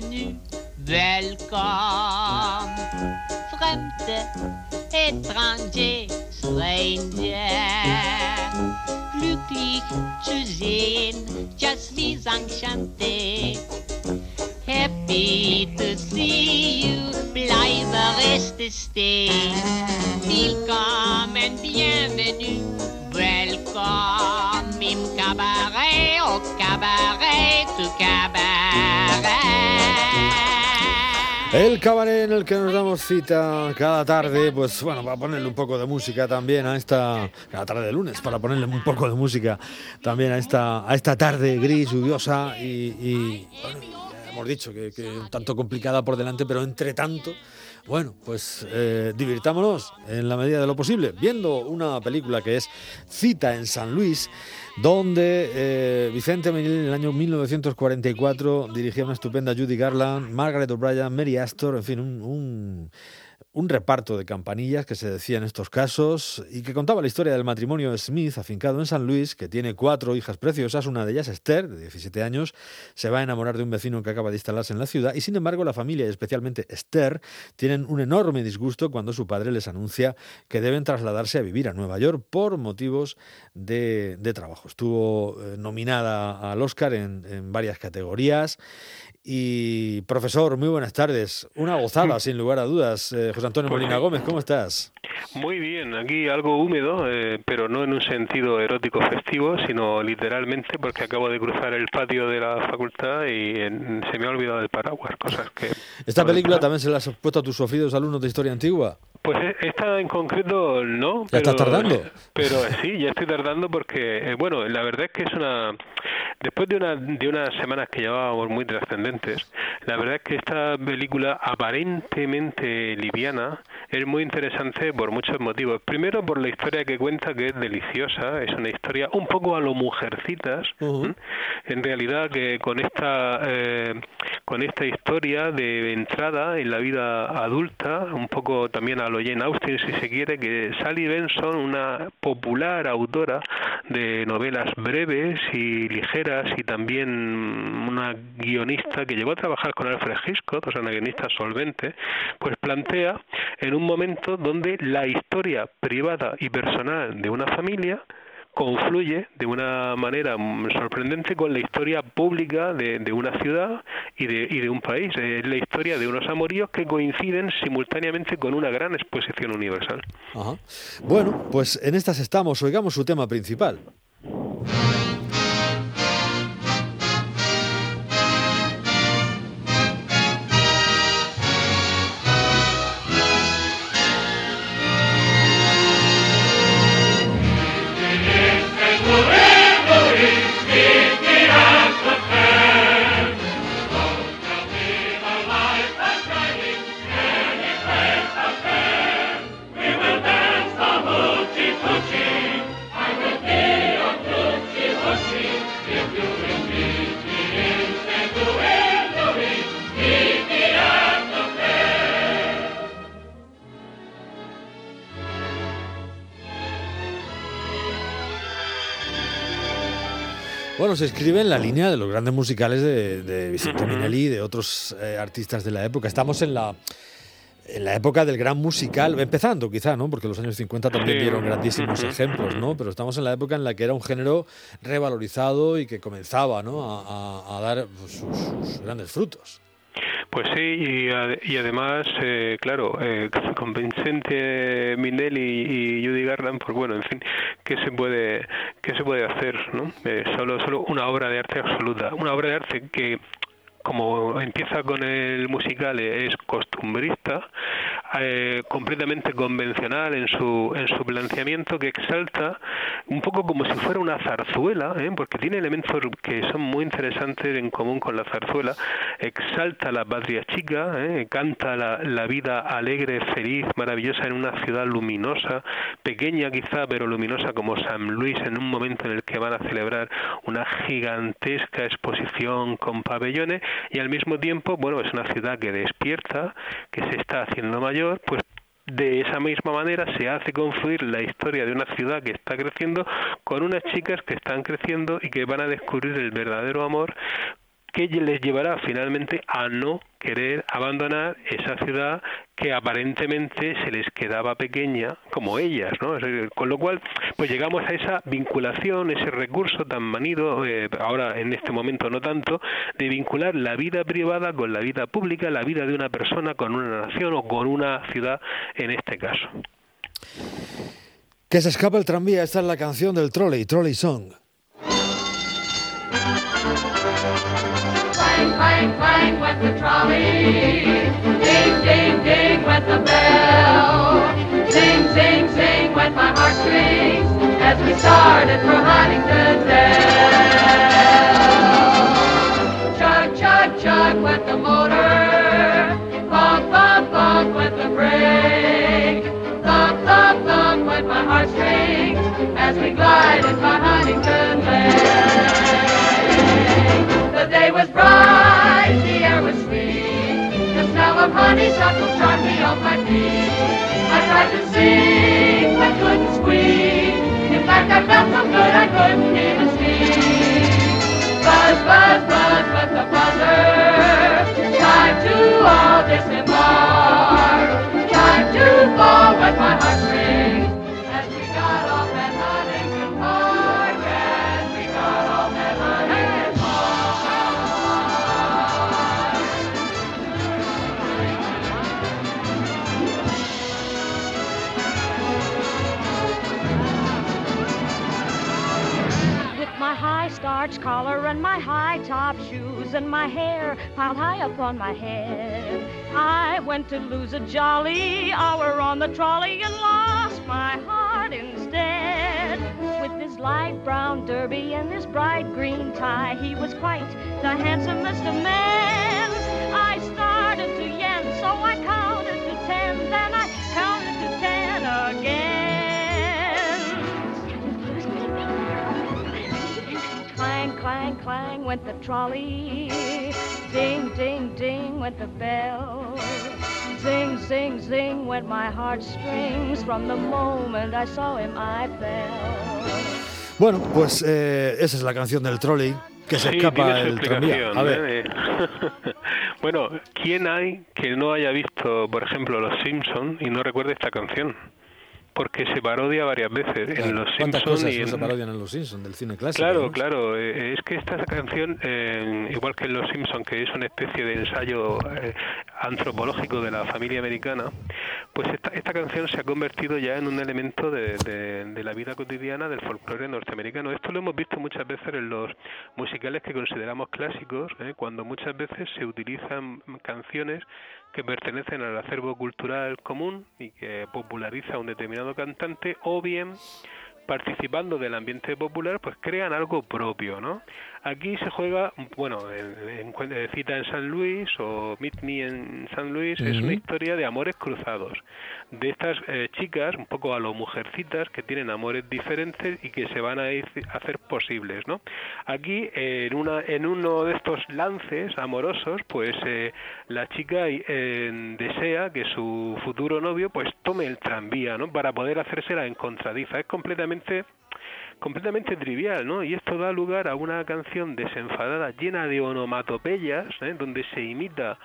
bienvenue, welcome. Fremde, étranger, stranger. Glücklich zu sehen, just enchanté. Happy to see you, bleibe reste stay. Willkommen, bienvenue, welcome im cabaret, au cabaret, tu cabaret. El cabaret en el que nos damos cita cada tarde, pues bueno, para ponerle un poco de música también a esta, cada tarde de lunes, para ponerle un poco de música también a esta, a esta tarde gris, lluviosa y, y, bueno, hemos dicho que, que un tanto complicada por delante, pero entre tanto, bueno, pues eh, divirtámonos en la medida de lo posible, viendo una película que es Cita en San Luis, donde eh, Vicente Minelli en el año 1944 dirigía una estupenda Judy Garland, Margaret O'Brien, Mary Astor, en fin, un, un reparto de campanillas que se decía en estos casos y que contaba la historia del matrimonio Smith afincado en San Luis, que tiene cuatro hijas preciosas, una de ellas Esther, de 17 años, se va a enamorar de un vecino que acaba de instalarse en la ciudad y sin embargo la familia y especialmente Esther tienen un enorme disgusto cuando su padre les anuncia que deben trasladarse a vivir a Nueva York por motivos de, de trabajo. Estuvo eh, nominada al Oscar en, en varias categorías y profesor, muy buenas tardes. Una gozada, sin lugar a dudas. Eh, José Antonio Pues Molina. Gómez, ¿cómo estás? Muy bien, aquí algo húmedo, eh, pero no en un sentido erótico festivo, sino literalmente porque acabo de cruzar el patio de la facultad y en- se me ha olvidado el paraguas, cosas que... ¿Esta película también se la has puesto a tus sufridos alumnos de historia antigua? Pues eh, esta en concreto no. ¿Ya estás tardando? Pero sí, ya estoy tardando porque, eh, bueno, la verdad es que es una... Después de, una, de unas semanas que llevábamos muy trascendentes, la verdad es que esta película aparentemente liviana es muy interesante por muchos motivos. Primero por la historia que cuenta, que es deliciosa, es una historia un poco a lo mujercitas, en realidad que con esta eh, con esta historia de entrada en la vida adulta, un poco también a lo Jane Austen si se quiere, que Sally Benson, una popular autora de novelas breves y ligeras y también una guionista que llegó a trabajar con Alfred Hitchcock, o sea, una guionista solvente, pues plantea en un momento donde la historia privada y personal de una familia confluye de una manera sorprendente con la historia pública de, de una ciudad y de, y de un país. Es la historia de unos amoríos que coinciden simultáneamente con una gran exposición universal. Bueno, pues en estas estamos. Oigamos su tema principal. Bueno, se escribe en la línea de los grandes musicales de, de Vicente Minelli y de otros eh, artistas de la época. Estamos en la en la época del gran musical, empezando quizá, ¿no? Porque los años 50 también dieron grandísimos ejemplos, ¿no? Pero estamos en la época en la que era un género revalorizado y que comenzaba, ¿no? A, a- a dar pues, sus, sus grandes frutos. Pues sí, y, y además, eh, claro, eh, con Vincente Minelli y Judy Garland, pues bueno, en fin, ¿qué se puede, qué se puede hacer? ¿no? Eh, solo, solo una obra de arte absoluta, una obra de arte que como empieza con el musical es costumbrista eh, completamente convencional en su en su planteamiento que exalta un poco como si fuera una zarzuela ¿eh? porque tiene elementos que son muy interesantes en común con la zarzuela exalta la patria chica ¿eh? canta la, la vida alegre feliz maravillosa en una ciudad luminosa pequeña quizá pero luminosa como San Luis en un momento en el que van a celebrar una gigantesca exposición con pabellones y al mismo tiempo, bueno, es una ciudad que despierta, que se está haciendo mayor, pues de esa misma manera se hace confluir la historia de una ciudad que está creciendo con unas chicas que están creciendo y que van a descubrir el verdadero amor que les llevará finalmente a no querer abandonar esa ciudad que aparentemente se les quedaba pequeña como ellas, ¿no? Con lo cual, pues llegamos a esa vinculación, ese recurso tan manido, eh, ahora en este momento no tanto, de vincular la vida privada con la vida pública, la vida de una persona con una nación o con una ciudad en este caso. Que se escapa el tranvía, esta es la canción del trolley, Trolley Song. Clang, clang, went the trolley. Ding, ding, ding went the bell. Sing, sing, sing went my heartstrings as we started for Huntington Dell. Chug, chug, chug went the motor. Bump, bump, bump went the brake. Thump, thump, thump went my heartstrings as we glided by Huntington Lake. The day was bright, the air was sweet. The smell of honeysuckle charmed me off my feet. I tried to sing, but couldn't squeak. In fact, I felt so good I couldn't even speak. Buzz, buzz, buzz, but the buzzer. High starched collar and my high top shoes and my hair piled high up on my head. I went to lose a jolly hour on the trolley and lost my heart instead. With his light brown derby and his bright green tie, he was quite the handsomest of men. Went the trolley. Ding, ding, ding went the bell. Zing, zing, zing went my heartstrings. From the moment I saw him, I fell. Bueno, pues eh, esa es la canción del trolley, que se Sí, escapa el tranvía. A ver, ¿eh? bueno, ¿quién hay que no haya visto, por ejemplo, Los Simpson y no recuerde esta canción? Porque se parodia varias veces en Los ¿cuántas Simpson cosas y no se en... parodian en Los Simpsons del cine clásico? Claro, ¿no? claro. eh, es que esta canción, eh, igual que en Los Simpson, que es una especie de ensayo eh, antropológico de la familia americana, pues esta, esta canción se ha convertido ya en un elemento de, de- de la vida cotidiana del folclore norteamericano. Esto lo hemos visto muchas veces en los musicales que consideramos clásicos, ¿eh? cuando muchas veces se utilizan canciones que pertenecen al acervo cultural común y que populariza un determinado cantante, o bien participando del ambiente popular, pues crean algo propio, ¿no? Aquí se juega, bueno, en, en- en cita en San Luis o Meet Me en San Luis, es una historia de amores cruzados, de estas eh, chicas, un poco a lo mujercitas, que tienen amores diferentes y que se van a ir- a hacer posibles, ¿no? Aquí, eh, en, una, en uno de estos lances amorosos, pues eh, la chica eh, desea que su futuro novio pues tome el tranvía, ¿no? Para poder hacerse la encontradiza. Es completamente completamente trivial, ¿no? Y esto da lugar a una canción desenfadada, llena de onomatopeyas, ¿eh? donde se imita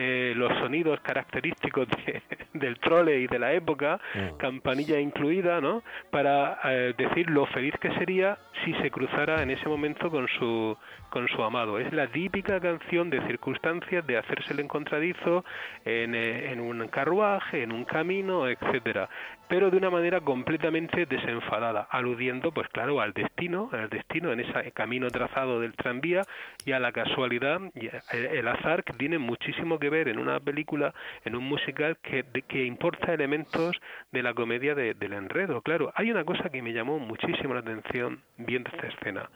eh, los sonidos característicos de- del trole y de la época, Ah. campanilla incluida, ¿no? Para eh, decir lo feliz que sería si se cruzara en ese momento con su con su amado. Es la típica canción de circunstancias de hacerse el encontradizo en, eh, en un carruaje, en un camino, etcétera, pero de una manera completamente desenfadada, aludiendo, pues claro, al destino, al destino en ese camino trazado del tranvía y a la casualidad y el, el azar que tiene muchísimo que ver en una película, en un musical que, de- que importa elementos de la comedia de- del enredo. Claro, hay una cosa que me llamó muchísimo la atención viendo esta escena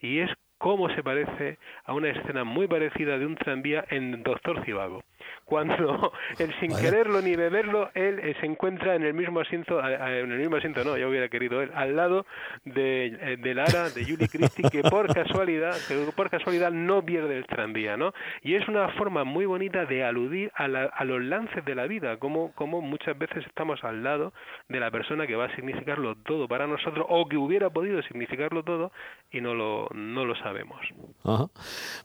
y es cómo se parece a una escena muy parecida de un tranvía en Doctor Civago. Cuando él sin quererlo ni beberlo, él eh, se encuentra en el mismo asiento, en el mismo asiento no, ya hubiera querido él, al lado de, eh, de Lara, de Julie Christie, que por casualidad, que por casualidad no pierde el tranvía, ¿no? Y es una forma muy bonita de aludir a, a los lances de la vida, como, como muchas veces estamos al lado de la persona que va a significarlo todo para nosotros o que hubiera podido significarlo todo y no lo, no lo sabemos.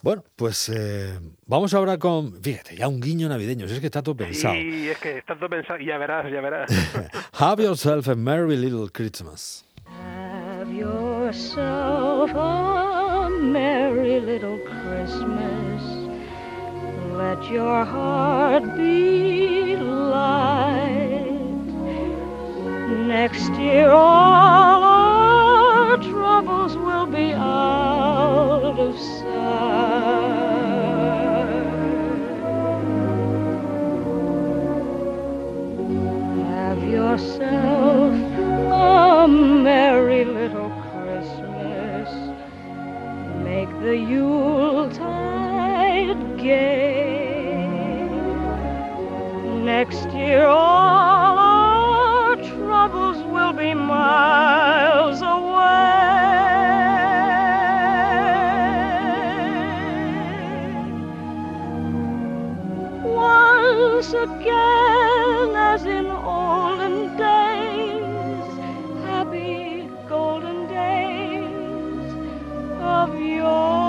Bueno, pues eh, vamos ahora con, fíjate, ya un guiño navideño, si es que está todo pensado. Sí, es que está todo pensado, ya verás, ya verás. Have yourself a merry little Christmas. Have yourself a merry little Christmas. Let your heart be light. Next year all our troubles will be out Once again, as in olden days, happy golden days of yore.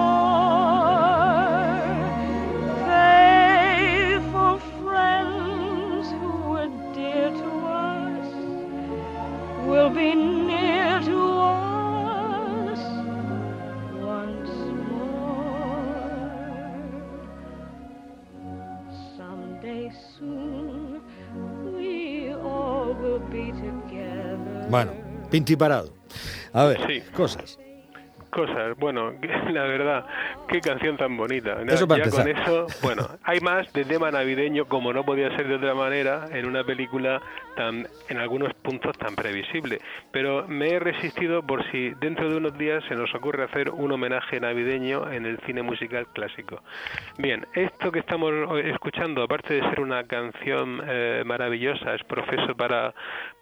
Bueno, pinti parado. A ver, Sí. cosas. Cosas, bueno, la verdad, qué canción tan bonita. Eso ya con eso, bueno, hay más de tema navideño como no podía ser de otra manera en una película tan, en algunos puntos tan previsible. Pero me he resistido por si dentro de unos días se nos ocurre hacer un homenaje navideño en el cine musical clásico. Bien, esto que estamos escuchando, aparte de ser una canción eh, maravillosa, es profeso para,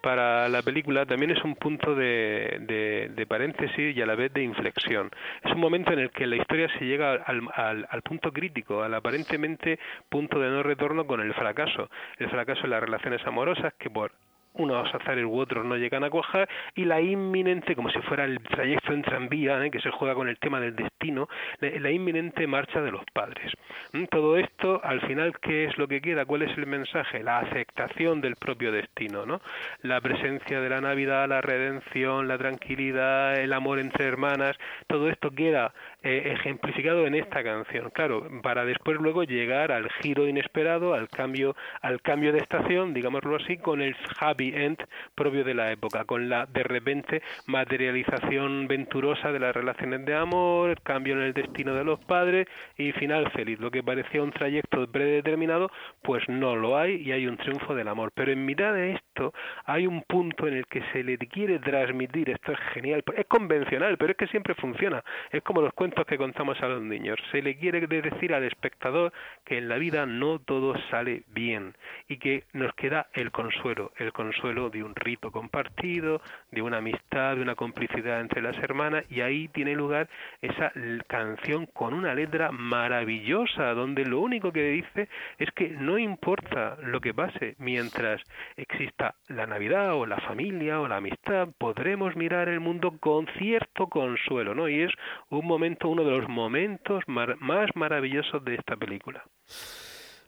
para la película, también es un punto de, de, de paréntesis y a la vez de inflexión. Es un momento en el que la historia se llega al, al, punto crítico, al aparentemente punto de no retorno con el fracaso. El fracaso en las relaciones amorosas que por unos azares u otros no llegan a cuajar y la inminente, como si fuera el trayecto en tranvía, ¿eh? que se juega con el tema del destino, la, inminente marcha de los padres. ¿Mm? Todo esto, al final, ¿qué es lo que queda? ¿Cuál es el mensaje? La aceptación del propio destino, ¿no? La presencia de la Navidad, la redención, la tranquilidad, el amor entre hermanas, todo esto queda eh, ejemplificado en esta canción, claro, para después luego llegar al giro inesperado, al cambio, al cambio de estación, digámoslo así, con el happy end propio de la época, con la de repente materialización venturosa de las relaciones de amor, cambio en el destino de los padres y final feliz. Lo que parecía un trayecto predeterminado, pues no lo hay y hay un triunfo del amor. Pero en mitad de esto hay un punto en el que se le quiere transmitir, esto es genial, es convencional, pero es que siempre funciona. Es como los cuentos que contamos a los niños. Se le quiere decir al espectador que en la vida no todo sale bien y que nos queda el consuelo, el consuelo de un rito compartido, de una amistad, de una complicidad entre las hermanas y ahí tiene lugar esa canción con una letra maravillosa donde lo único que dice es que no importa lo que pase mientras exista la Navidad o la familia o la amistad, podremos mirar el mundo con cierto consuelo, ¿no? Y es un momento, uno de los momentos más maravillosos de esta película.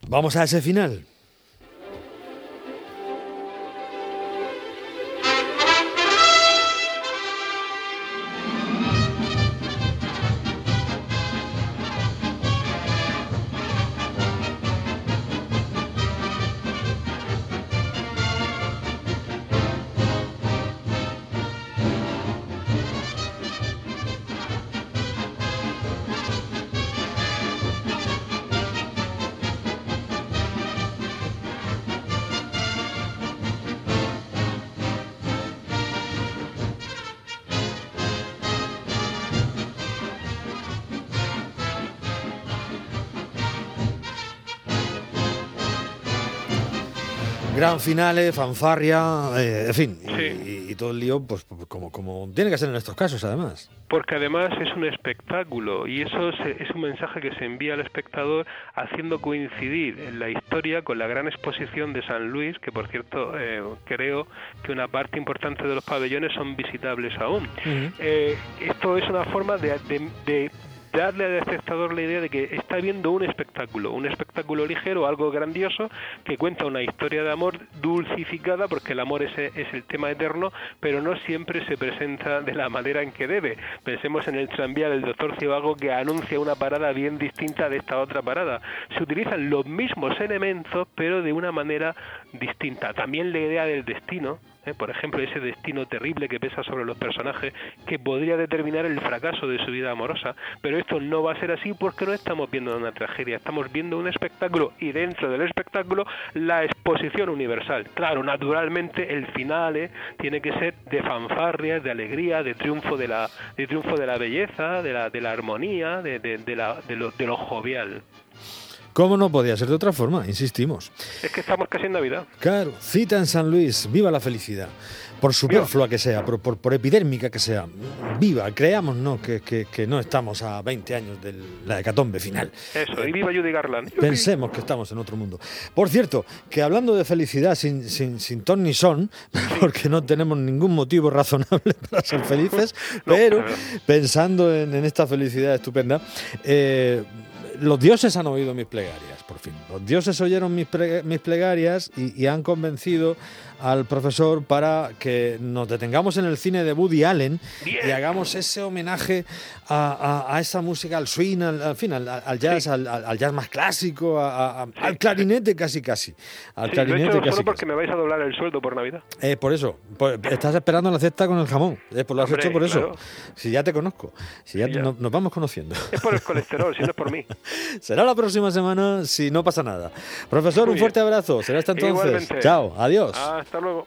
Vamos a ese final. Gran finales, fanfarria, eh, en fin, y- Sí. y, y todo el lío, pues como, como tiene que ser en estos casos, además. Porque además es un espectáculo y eso se- es un mensaje que se envía al espectador haciendo coincidir la historia con la gran exposición de San Luis, que por cierto eh, creo que una parte importante de los pabellones son visitables aún. Eh, esto es una forma de, de- de darle al espectador la idea de que está viendo un espectáculo, un espectáculo ligero, algo grandioso, que cuenta una historia de amor dulcificada, porque el amor es, es el tema eterno, pero no siempre se presenta de la manera en que debe. Pensemos en el tranvía del doctor Cibago que anuncia una parada bien distinta de esta otra parada. Se utilizan los mismos elementos, pero de una manera distinta. También la idea del destino, ¿eh? por ejemplo, ese destino terrible que pesa sobre los personajes que podría determinar el fracaso de su vida amorosa, pero esto no va a ser así porque no estamos viendo una tragedia, estamos viendo un espectáculo y dentro del espectáculo la exposición universal. Claro, naturalmente el final ¿eh? tiene que ser de fanfarrias, de alegría, de triunfo de la, de triunfo de la belleza, de la, de la armonía, de, de, de la, de, lo, de lo jovial. ¿Cómo no podía ser de otra forma? Insistimos. Es que estamos casi en Navidad. Claro, cita en San Luis, viva la felicidad. Por superflua que sea, por, por, por epidérmica que sea, viva, creamos ¿no? Que, que- que no estamos a 20 años de la hecatombe final. Eso, y viva Judy Garland. Pensemos que estamos en otro mundo. Por cierto, que hablando de felicidad sin, sin, sin ton ni son, porque no tenemos ningún motivo razonable para ser felices, No, pero pensando en, en esta felicidad estupenda, eh, los dioses han oído mis plegarias, por fin. Los dioses oyeron mis, mis plegarias y, y han convencido al profesor para que nos detengamos en el cine de Woody Allen y hagamos ese homenaje a, a- a esa música, al swing, al, al fin, al, al jazz, Sí. al, jazz más clásico, a- al clarinete casi casi. Al Sí, lo he casi. solo porque casi. me vais a doblar el sueldo por Navidad. Eh, por eso, por- estás esperando la cesta con el jamón. Eh, pues lo has Hombre, hecho por eso. Si ya te conozco, si ya, ya. no- nos vamos conociendo. Es por el colesterol, si no es por mí. Será la próxima semana si no pasa nada. Profesor, un fuerte abrazo. Será hasta entonces. Igualmente. Chao, adiós. Hasta luego.